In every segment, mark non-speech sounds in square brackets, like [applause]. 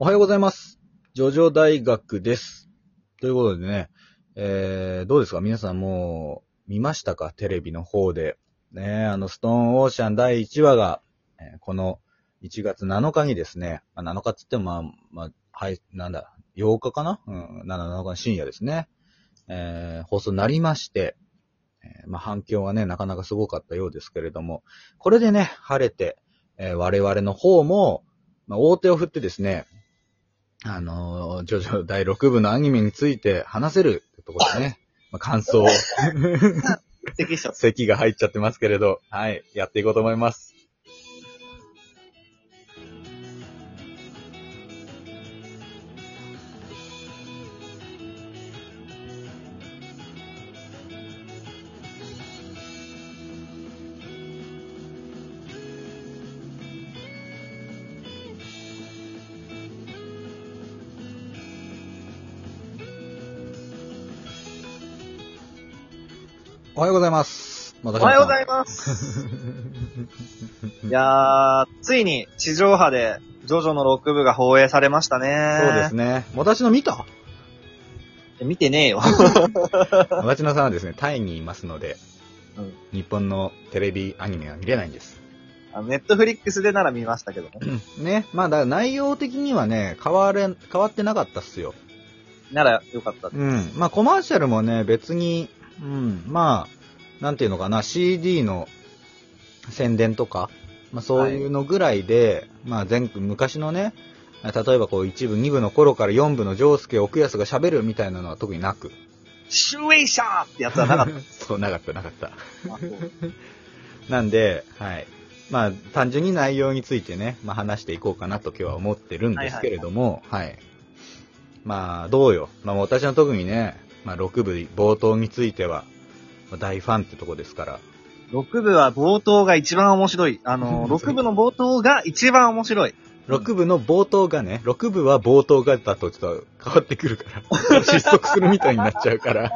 おはようございます。ジョジョ大学です。ということでね、えー、どうですか？皆さんもう見ましたか？テレビの方で。ね、あの、ストーンオーシャン第1話が、えーこの1月7日にですね、まあ、7日っつってもまあ、まあ、はい、なんだ、8日かな？うん、7、7日の深夜ですね。えー、放送になりまして、えーまあ、反響はね、なかなかすごかったようですけれども、これでね、晴れて、えー我々の方も、まあ、大手を振ってですね、あのー、ジョジョ第6部のアニメについて話せるってところでね、[laughs] まあ、感想を。咳 [laughs] が入っちゃってますけれど、はい、やっていこうと思います。おはようございます。おおはようございいます。[laughs] いやー、ついに地上波でジョジョの6部が放映されましたね。そうですね。私の見た？見てねえよ。[laughs] 私のさんはですね、タイにいますので、うん日本のテレビアニメは見れないんです。ネットフリックスでなら見ましたけどね。ね。まあ、だから内容的にはね、変われ、変わってなかったっすよ。ならよかった。うん。まあ、コマーシャルもね、別に、うん、まあ、なんていうのかな、CD の宣伝とか、まあ、そういうのぐらいで、まあ、前、昔のね、例えばこう、1部、2部の頃から4部のジョースケ、奥安が喋るみたいなのは特になく。シュエイシャーってやつはなかっ [laughs] そう、なかった、なかった。なんで、はい。まあ、単純に内容についてね、まあ話していこうかなと今日は思ってるんですけれども、はいまあ、どうよ。まあ私の特にね、まあ6部冒頭については、まあ大ファンってとこですから。6部は冒頭が一番面白い。あの、[laughs] 6部の冒頭が一番面白い。6部の冒頭がね、6部は冒頭がだとちょっと変わってくるから、失速するみたいになっちゃうから。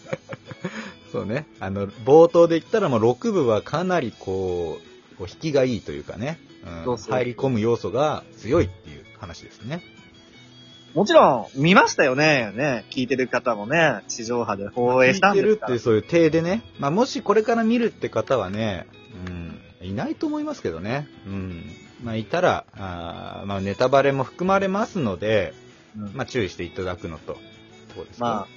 [laughs] そうね。あの、冒頭で言ったらもう6部はかなりこう、こう引きがいいというかね、うん入り込む要素が強いっていう話ですね。もちろん、見ましたよね。ね、聞いてる方もね、地上波で放映したん聞いてですからるっていうそういう体でね、まあもしこれから見るって方はね、うん、いないと思いますけどね。うん。まあいたら、あーまあネタバレも含まれますので、うんまあ注意していただくのと、そうですかまあ、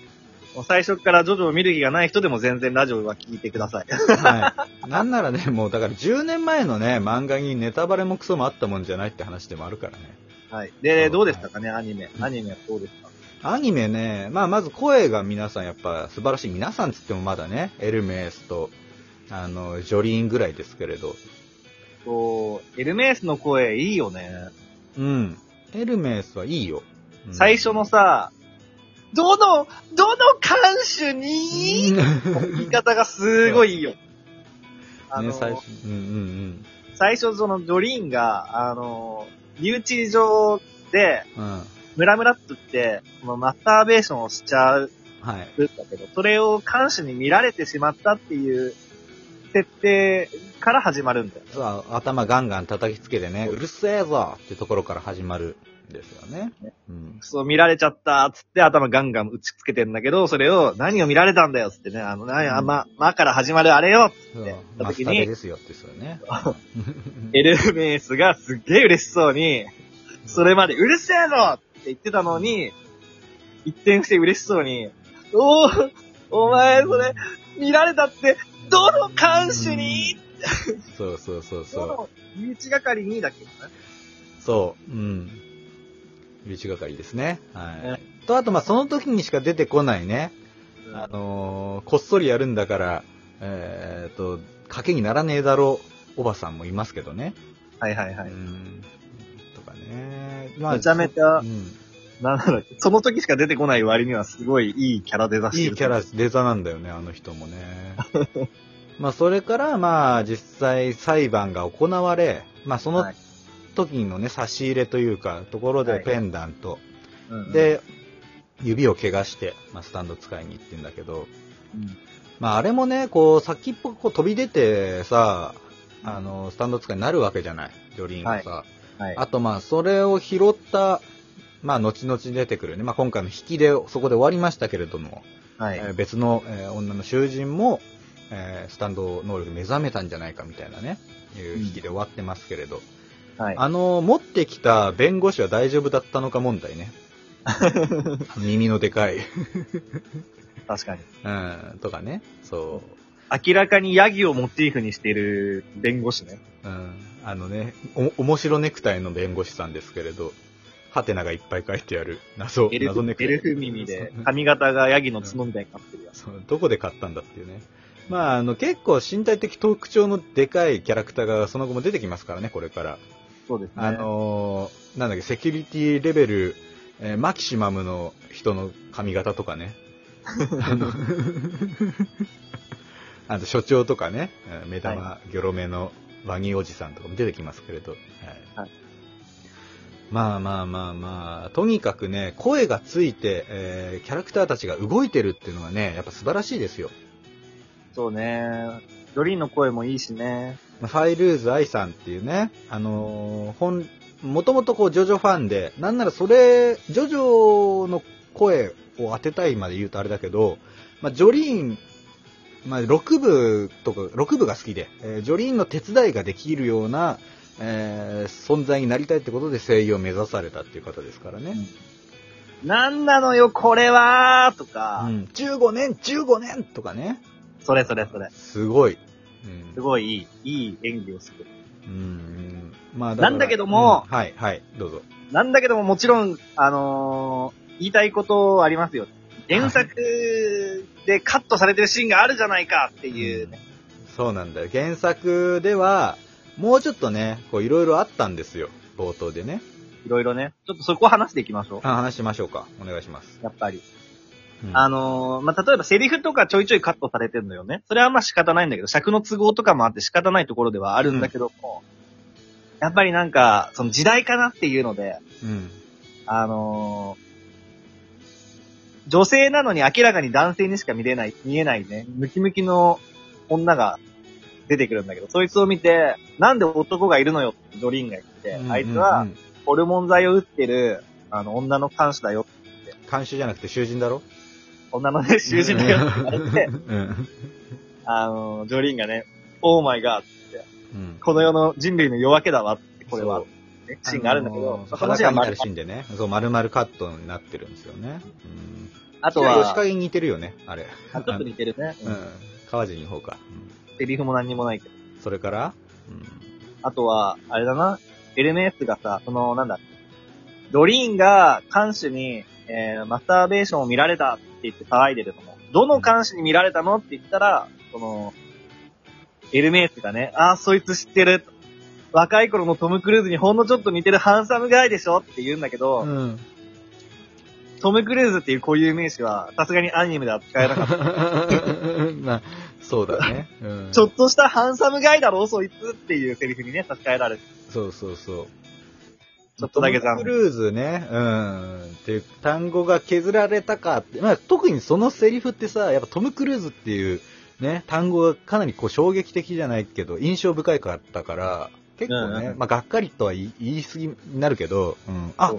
もう最初からジョジョを見る気がない人でも全然ラジオは聞いてください。はい。なんならね、もうだから10年前のね、漫画にネタバレもクソもあったもんじゃないって話でもあるからね。はい。で、どうでしたかね、アニメ。アニメはどうですかアニメね、まあまず声が皆さんやっぱ素晴らしい。皆さんつってもまだね、エルメスと、あの、ジョリーンぐらいですけれど。そう、エルメースの声いいよね。うん。エルメスはいいよ。うん最初のさ、どの、どの艦首に？言い方がすごいいいよ。[laughs] あの、ね、最初、うんうん最初そのジョリーンが、あの、留置場で。ムラムラっとって、マスターベーションをしちゃうはい。んだけど、それを監視に見られてしまったっていう設定から始まるんだよ。そう頭ガンガン叩きつけてね、うるせえぞってところから始まるんですよね。うん。そう見られちゃったっつって頭ガンガン打ちつけてんだけど、それを何を見られたんだよっつってね、あの、何、あ、ま、まから始まるあれよそうでマスタベですよってそうよね。[laughs] エルメースがすっげえ嬉しそうに、それまでうるせえぞって言ってたのに、一転して嬉しそうに、おー、お前それ、見られたって、どの監守に？そうそうそうそう。どの身内係にだっけ？そう。うん。留置係ですね。はい。ねと、あと、まあ、その時にしか出てこないね。あのーこっそりやるんだから、えーっと、賭けにならねえだろう、おばさんもいますけどね。はいはいはい。うん。とかね。めちゃめちゃうん。なんだろう、その時しか出てこない割にはすごいいいキャラデザしてる。いいキャラ、デザなんだよね、あの人もね。[laughs] まあ、それから、まあ、実際裁判が行われ、まあ、そのはい時のね、差し入れというか、ところはいでペンダント、うんうん、で、指を怪我して、まあ、スタンド使いに行ってんだけど、うんまあ、あれもね、こう、先っぽこう飛び出てさ、あの、スタンド使いになるわけじゃない、ジョリーンがさ。はい。あとまあ、それを拾った、まあ、後々出てくるね。まあ、今回の引きでそこで終わりましたけれども、はい。えー別の、えー女の囚人も、えースタンド能力目覚めたんじゃないかみたいなね、いう引きで終わってますけれど、はい。あの、持ってきた弁護士は大丈夫だったのか問題ね。[laughs] 耳のでかい。確かに。うん、とかね。そ明らかにヤギをモチーフにしている弁護士ね。う。うん。あのね、お、面白ネクタイの弁護士さんですけれど、ハテナがいっぱい書いてある謎、エルフ謎ネクタイ。エルフ耳で、髪型がヤギの角みたいになってるやつ。そうどこで買ったんだっていうね。まあ、あの、結構身体的特徴のでかいキャラクターがその後も出てきますからね、これから。そうですね。あのーなんだっけ、セキュリティレベル、えーマキシマムの人の髪型とかね。[laughs] あの、あと所長とかね、えー目玉、ギョロ目のワニおじさんとかも出てきますけれど。はい。はいまあまあまあまあ、とにかくね、声がついて、えーキャラクターたちが動いてるっていうのはね、やっぱ素晴らしいですよ。そうね。ドリーンの声もいいしね。まあファイルーズ愛さんっていうね、あのーほん、もともとこう、ジョジョファンで、なんならそれ、ジョジョの声を当てたいまで言うとあれだけど、まあ、ジョリーン、まあ、6部とか、6部が好きで、えージョリーンの手伝いができるような、えー存在になりたいってことで声優を目指されたっていう方ですからね。なんなのよ、これはーとうか、ん、15年、15年とかね。それそれそれ。すごい。うんすごいいい、いい演技をする。うんうんまあ、なんだけどもうんはい、はい、どうぞ。なんだけどももちろん、あのー言いたいことありますよ。原作でカットされてるシーンがあるじゃないかっていうね。そうなんだよ。原作では、もうちょっとね、こういろいろあったんですよ。冒頭でね。いろいろね。ちょっとそこ話していきましょう。あ話しましょうか。お願いします。やっぱり。うんあのーまあ、例えばセリフとかちょいちょいカットされてるのよね。それはまあ仕方ないんだけど、尺の都合とかもあって仕方ないところではあるんだけども、やっぱりなんか、その時代かなっていうので、うん。あのー女性なのに明らかに男性にしか見れない、見えないね、ムキムキの女が出てくるんだけど、そいつを見て、なんで男がいるのよってジョリーンが言って、あいつはホルモン剤を打ってる、あの、女の看守だよ。監修じゃなくて囚人だろ？女のね、囚人だよって言われて、うん。あの、ジョリーンがね、オーマイガーって、うん。この世の人類の夜明けだわって、これはシーンがあるんだけど、あのーそのシーンはま裸になるシーンでね、そう、丸々カットになってるんですよね。うん。あとは、吉影に似てるよね、あれ。あちょっと似てるね。うん。川尻の方か。うんセリフも何にもないけど。それから、うん。あとは、あれだな、エルメースがさ、その、なんだ、ドリーンが監視に、えー、マスターベーションを見られたって言って騒いでるのも、どの監視に見られたのって言ったら、その、エルメースがね、あー、そいつ知ってる。若い頃のトム・クルーズにほんのちょっと似てるハンサムガイでしょって言うんだけど、うん。トム・クルーズっていう固有名詞は、さすがにアニメでは使えなかった。[laughs] まあ、そうだね。うん。ちょっとしたハンサムガイだろ、そいつっていうセリフにね、差し替えられて。そうそうそう。ちょっとだけ残念。トムクルーズね、うん、っていう単語が削られたかって、まあ特にそのセリフってさ、やっぱトム・クルーズっていうね、単語がかなりこう衝撃的じゃないけど、印象深かったから、結構ね、うんうんまあがっかりとは言い過ぎになるけど、うん、あ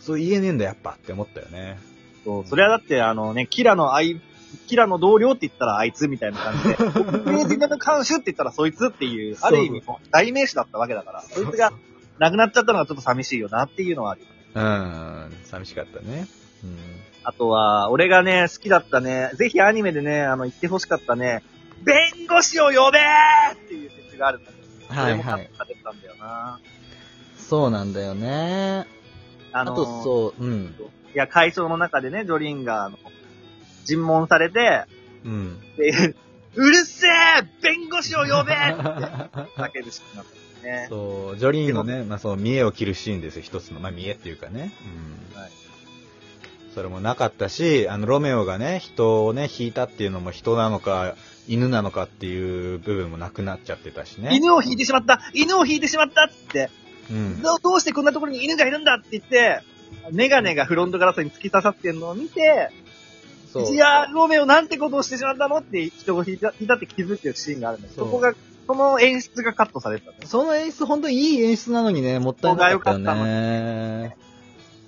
そ、う言えねえんだやっぱって思ったよね。そう、それはだって、あのね、キラのあい、キラの同僚って言ったらあいつみたいな感じで、クルーズの監修って言ったらそいつっていう、ある意味代名詞だったわけだから、そいつが亡くなっちゃったのがちょっと寂しいよなっていうのはある。うん、寂しかったね。うん。あとは、俺がね、好きだったね、ぜひアニメでね、あの、言ってほしかったね、弁護士を呼べーっていう説があるんだけど、それもカットされてたんだよな。そうなんだよね。あのあとそう、うん。いや、会長の中でね、ジョリーンが、あの、尋問されて、うん。で、うるせえ弁護士を呼べって [laughs] 叫ぶしかなかったね。そう、ジョリーンのね、まあそう、見栄を切るシーンですよ、一つの。まあ見栄っていうかね。うん。はいそれもなかったし、あの、ロメオがね、人をね、引いたっていうのも人なのか、犬なのかっていう部分もなくなっちゃってたしね。犬を引いてしまった犬を引いてしまったって、うん。どうどうしてこんなところに犬がいるんだって言って、メガネがフロントガラスに突き刺さってんのを見て、そう。いやー、ロメオなんてことをしてしまったのって人を引いた引いたって気づくシーンがあるんだけど、そうそこがその演出がカットされてたね。その演出、本当にいい演出なのにね、もったいなかったよね。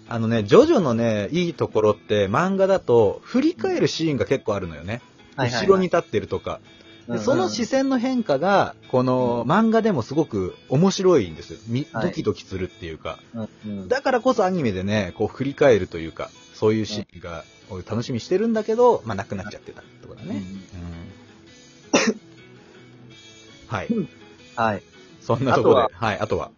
あのね、ジョジョのね、いいところって、漫画だと、振り返るシーンが結構あるのよね。後ろに立ってるとか。でその視線の変化が、この漫画でもすごく面白いんですよ。みはいドキドキするっていうか。うんうんだからこそアニメでね、こう振り返るというか、そういうシーンが、俺楽しみにしてるんだけど、まあなくなっちゃってたってことだね。うんはい。はい。そんなところで。はい、あとは。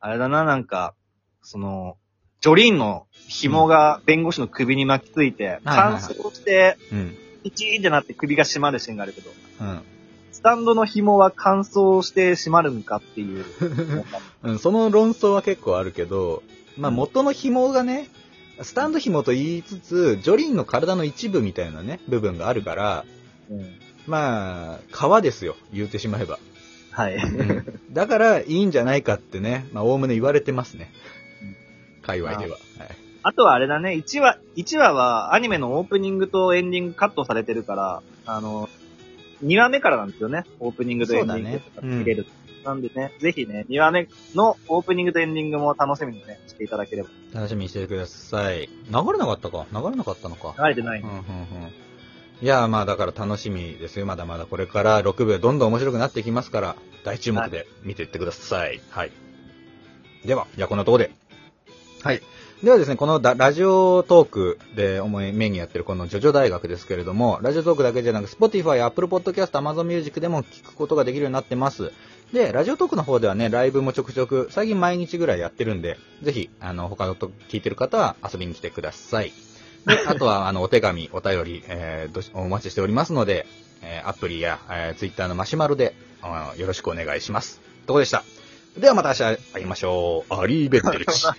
あれだな、なんか、その、ジョリーンの紐が弁護士の首に巻きついて、乾はい燥して、うん。ピチーンってなって首が締まるシーンがあるけど、うん。スタンドの紐は乾燥して締まるんかっていう。[laughs] うん、その論争は結構あるけど、まあ元の紐がね、スタンド紐と言いつつ、ジョリーンの体の一部みたいなね、部分があるから、うんまあ、皮ですよ、言うてしまえば。はい。うんだから、いいんじゃないかってね、まあ、おおむね言われてますね。界隈では。はい。あとはあれだね、1話、1話はアニメのオープニングとエンディングカットされてるから、あの、2話目からなんですよね、オープニングとエンディングそうだねうん見れる。なんでね、ぜひね、2話目のオープニングとエンディングも楽しみにね、していただければ。楽しみにしてください。流れなかったか？流れなかったのか。流れてないうんうんうん。いや、まあだから楽しみですよ。まだまだこれから6部どんどん面白くなっていきますから、大注目で見ていってください。はい。では、じゃあこんなところで。はい。ではですね、このだラジオトークで主にメインにやってるこのジョジョ大学ですけれども、ラジオトークだけじゃなく、Spotify、Apple Podcast、Amazon Music でも聞くことができるようになってます。で、ラジオトークの方ではね、ライブもちょくちょく、最近毎日ぐらいやってるんで、ぜひ、あの、他のと聞いてる方は遊びに来てください。で、[laughs] あとは、あの、お手紙、お便り、えーお待ちしておりますので、えーアプリや、えー、Twitter のマシュマロで、よろしくお願いします。とこでした。ではまた明日会いましょう。アリーベッテルチ。